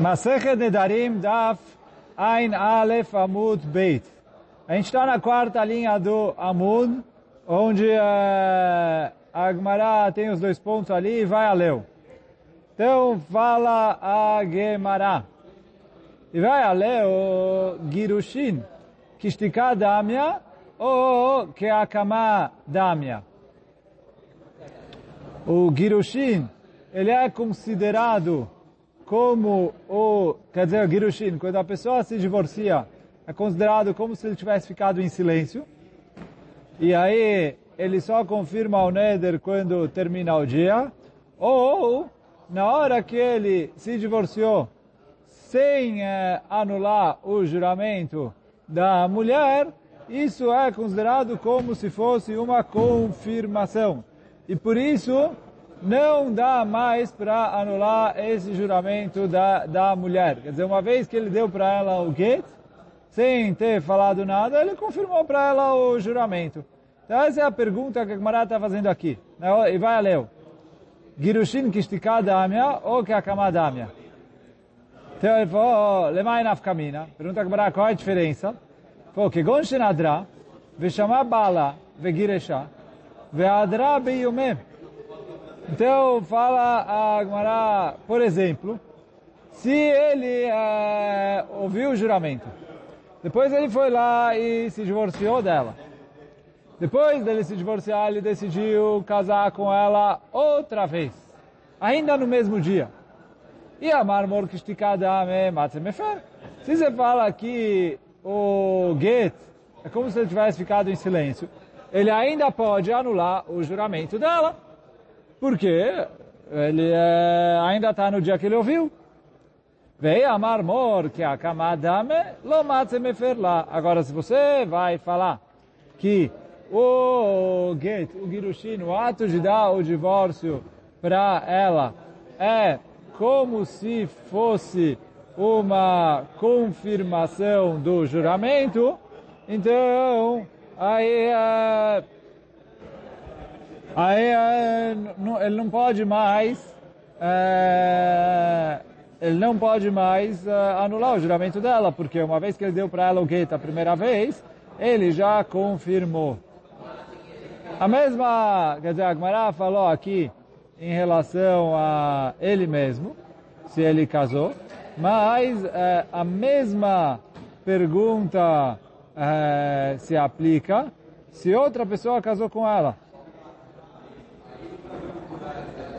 Masechet Nedarim Daf Ein Aleph Amud Beit. A gente está na quarta linha do Amud, onde uh, a Agmará tem os dois pontos ali e vai a Leu. Então fala a Gemara. E vai a Leu Girushin, Kishtika Damya ou Keakama Damya. O Girushin, ele é considerado como o, quer dizer, o Girushin, quando a pessoa se divorcia, é considerado como se ele tivesse ficado em silêncio. E aí ele só confirma o Neder quando termina o dia. Ou, na hora que ele se divorciou, sem é, anular o juramento da mulher, isso é considerado como se fosse uma confirmação. E por isso, não dá mais para anular esse juramento da, da mulher. Quer dizer, uma vez que ele deu para ela o get, sem ter falado nada, ele confirmou para ela o juramento. Então essa é a pergunta que a Gemara está fazendo aqui. E vai a Leo. Girushin kishtika damya ou keakama damya? Então ele falou, lemai nafkamina. Pergunta a Gemara qual é a diferença. Falou, que gon shenadra, veshama bala, vegiresha, veadra beyumeh. Então, fala a Gemara, por exemplo, se ele é, ouviu o juramento, depois ele foi lá e se divorciou dela. Depois dele se divorciar, ele decidiu casar com ela outra vez, ainda no mesmo dia. E a marmor kistikadame matzemefer. Se você fala que o get é como se ele tivesse ficado em silêncio, ele ainda pode anular o juramento dela. Porque ele é, ainda está no dia que ele ouviu. Veio a marmor que a kamadame lo lá. Agora, se você vai falar que o get, o girushin, o ato de dar o divórcio para ela é como se fosse uma confirmação do juramento, então aí é, aí ele não pode mais é, ele não pode mais uh, anular o juramento dela, porque uma vez que ele deu para ela o gueto a primeira vez, ele já confirmou. A mesma, quer dizer, a Gmará falou aqui em relação a ele mesmo, se ele casou, mas uh, a mesma pergunta uh, se aplica se outra pessoa casou com ela.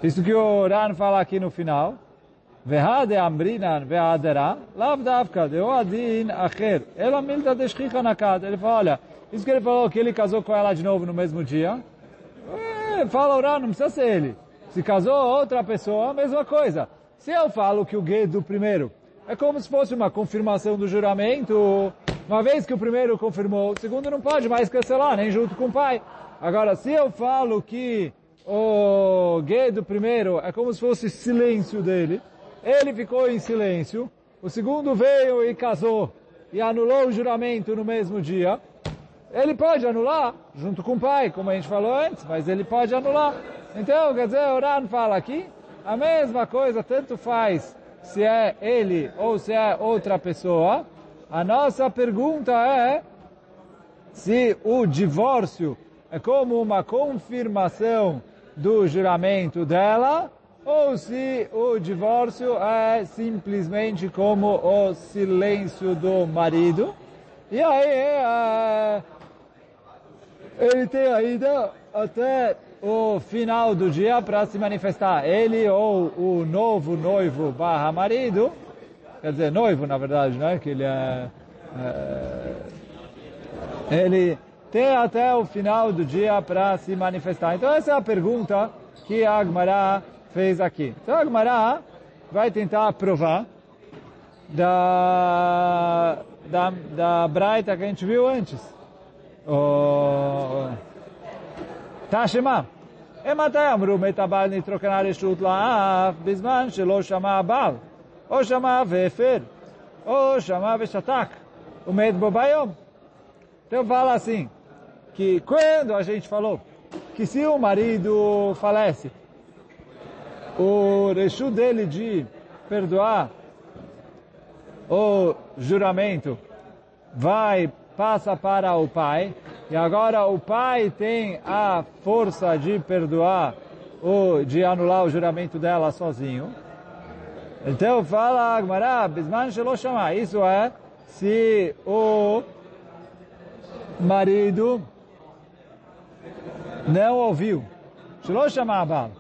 Isso que o Ran fala aqui no final. Vehade amrinan veadera lavdavka deoadin acher. Ela milta na casa. Ele fala, olha, isso que ele falou que ele casou com ela de novo no mesmo dia. É, fala o Ran, não precisa ser ele. Se casou outra pessoa, a mesma coisa. Se eu falo que o gay do primeiro é como se fosse uma confirmação do juramento, uma vez que o primeiro confirmou, o segundo não pode mais cancelar, nem junto com o pai. Agora, se eu falo que o gay do primeiro é como se fosse silêncio dele, ele ficou em silêncio, o segundo veio e casou e anulou o juramento no mesmo dia, ele pode anular, junto com o pai, como a gente falou antes, mas ele pode anular. Então, quer dizer, o Ran fala aqui, a mesma coisa, tanto faz se é ele ou se é outra pessoa. A nossa pergunta é se o divórcio é como uma confirmação do juramento dela, ou se o divórcio é simplesmente como o silêncio do marido. E aí é, ele tem ainda até o final do dia para se manifestar. Ele ou o novo noivo barra marido, quer dizer, noivo na verdade, né? Que ele é, é ele tem até o final do dia para se manifestar. Então essa é a pergunta que a Agmará fez aqui. Então a Gemara vai tentar provar da, da, da Braita que a gente viu antes. O Tashema. מתי אמרו מת הבעל נתרוקנה רשות לאף בזמן שלא שמע הבעל, או שמע והפר, ou שמע ושתק, ומת בו ביום. Então fala assim, que quando a gente falou que se o marido falece o rechu dele de perdoar o juramento vai, passa para o pai, e agora o pai tem a força de perdoar ou de anular o juramento dela sozinho. Então fala Agmará, Bisman Shelo. Isso é se o marido não ouviu. Shama Abal.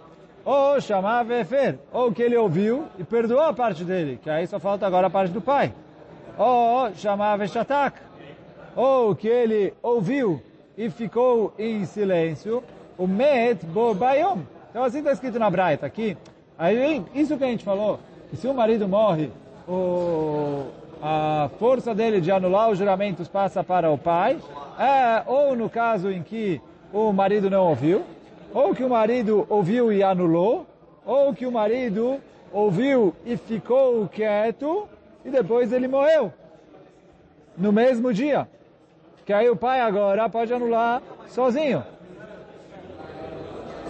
Ou chamar Vefer. Ou que ele ouviu e perdoou a parte dele. Que aí só falta agora a parte do pai. Ou chamar Veshatak. Ou que ele ouviu e ficou em silêncio. O Met Bo Bayom. Então assim está escrito na Braita aqui. Aí, isso que a gente falou, que se o marido morre, o, a força dele de anular os juramentos passa para o pai, é, ou no caso em que o marido não ouviu, ou que o marido ouviu e anulou, ou que o marido ouviu e ficou quieto, e depois ele morreu. No mesmo dia. Que aí o pai agora pode anular sozinho.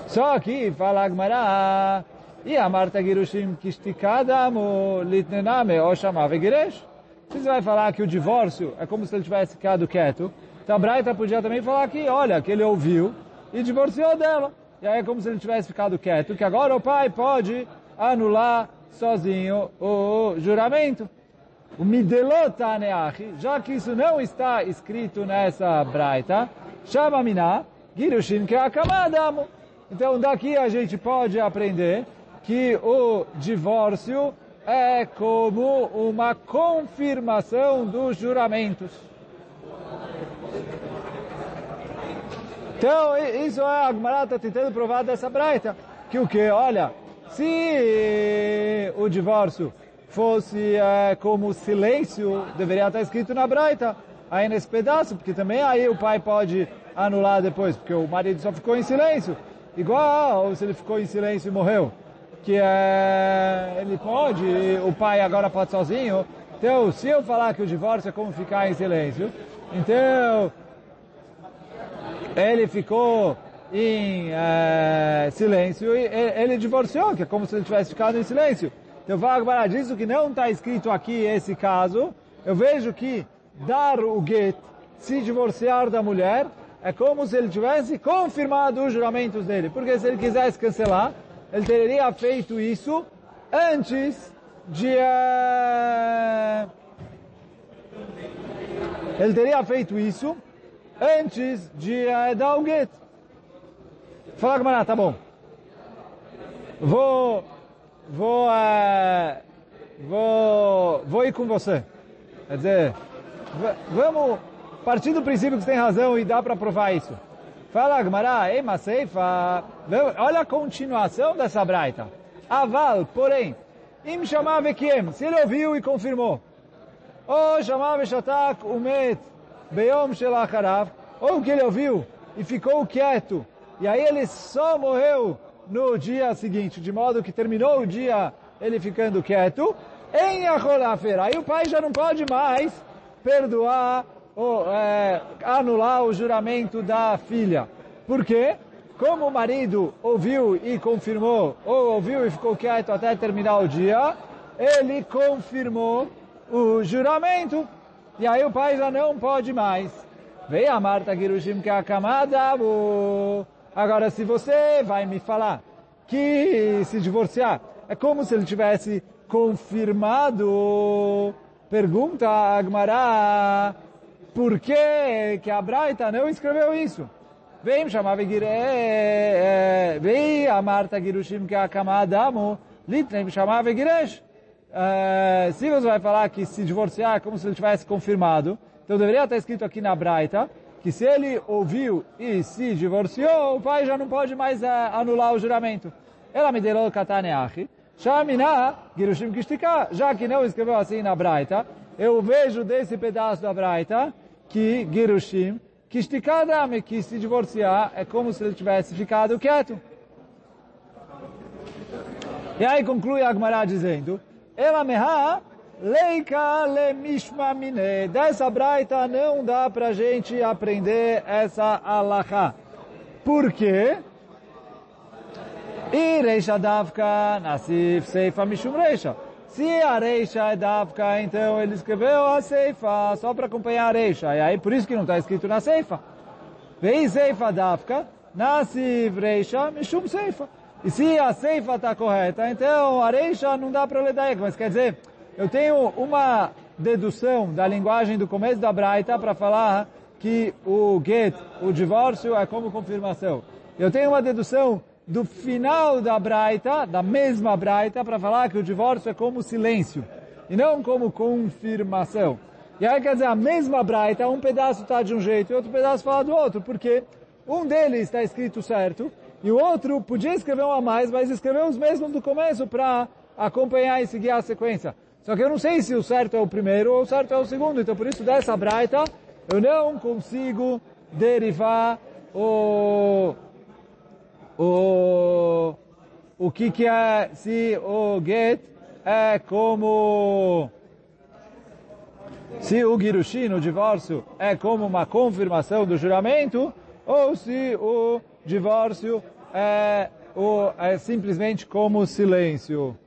Só que, fala Agmará, e a Marta Girushim Kishtikadamo Litnename Oshama Vegiresh. Você vai falar que o divórcio é como se ele tivesse ficado quieto, então a Braita podia também falar que, olha, que ele ouviu e divorciou dela. E aí é como se ele tivesse ficado quieto, que agora o pai pode anular sozinho o juramento. O Midelotaneachi, já que isso não está escrito nessa Braita, chama Miná, Girushin Keakamadamo. Então daqui a gente pode aprender que o divórcio é como uma confirmação dos juramentos. Então, isso é a Gemara está tentando provar dessa braita. Que o que? Olha, se o divórcio fosse é, como silêncio, deveria estar escrito na braita, aí nesse pedaço, porque também aí o pai pode anular depois, porque o marido só ficou em silêncio. Igual se ele ficou em silêncio e morreu. Que é, ele pode, o pai agora pode sozinho. Então, se eu falar que o divórcio é como ficar em silêncio, então ele ficou em é, silêncio e ele divorciou, que é como se ele tivesse ficado em silêncio. Então, Vagbará disso que não está escrito aqui esse caso, eu vejo que dar o get, se divorciar da mulher, é como se ele tivesse confirmado os juramentos dele. Porque se ele quisesse cancelar, ele teria feito isso antes de... Uh, ele teria feito isso antes de uh, dar o get. Fala, camarada, tá bom. Vou... Vou... Uh, vou... Vou ir com você. Quer dizer... Vamos partir do princípio que você tem razão e dá para provar isso. Fala Agmará, ei Maseifa, olha a continuação dessa braita. Aval, porém, im chamava kiem, se ele ouviu e confirmou. Ou chamava shatak umet beyom shelacharav, ou que ele ouviu e ficou quieto, e aí ele só morreu no dia seguinte, de modo que terminou o dia ele ficando quieto, em Aholafera. Aí o pai já não pode mais perdoar ou, é, anular o juramento da filha. Por quê? Como o marido ouviu e confirmou, ou ouviu e ficou quieto até terminar o dia, ele confirmou o juramento. E aí o pai já não pode mais. Vem a Marta Girushim que a camada. Agora se você vai me falar que se divorciar é como se ele tivesse confirmado. Pergunta a Agmará, por que, que a Braita não escreveu isso? Vem chamar Gire, vem a Marta Girushim que a Kamadamo, Litnem chamava Giresh. Se você vai falar que se divorciar é como se ele tivesse confirmado, então deveria estar escrito aqui na Braita que se ele ouviu e se divorciou, o pai já não pode mais uh, anular o juramento. Ela me deu kataneachi, shamina girushim kishtika, já que não escreveu assim na Braita, eu vejo desse pedaço da Braita que Girushim, que esticadame, que se divorciar, é como se ele tivesse ficado quieto. E aí conclui Agmará dizendo, Ela meha leika le mishma mine. Dessa braita não dá pra gente aprender essa alahá. Por quê? E reisha davka nasif seifa mishum reisha. Se a Reisha é Davka, então ele escreveu a Seifa só para acompanhar a Reisha. E aí por isso que não está escrito na Seifa. Vem Seifa Davka, nasce Reisha, Mishum Seifa. E se a Seifa está correta, então a Reisha não dá para ler daí. Mas quer dizer, eu tenho uma dedução da linguagem do começo da Braita para falar que o get, o divórcio, é como confirmação. Eu tenho uma dedução do final da Braita, da mesma Braita, para falar que o divórcio é como silêncio, e não como confirmação. E aí quer dizer, a mesma Braita, um pedaço está de um jeito e outro pedaço fala do outro, porque um deles está escrito certo, e o outro podia escrever um a mais, mas escreveu os mesmos do começo para acompanhar e seguir a sequência. Só que eu não sei se o certo é o primeiro ou o certo é o segundo, então por isso dessa Braita eu não consigo derivar o o, o que, que é, se o get é como, se o girushin, o divórcio, é como uma confirmação do juramento, ou se o divórcio é, é simplesmente como silêncio.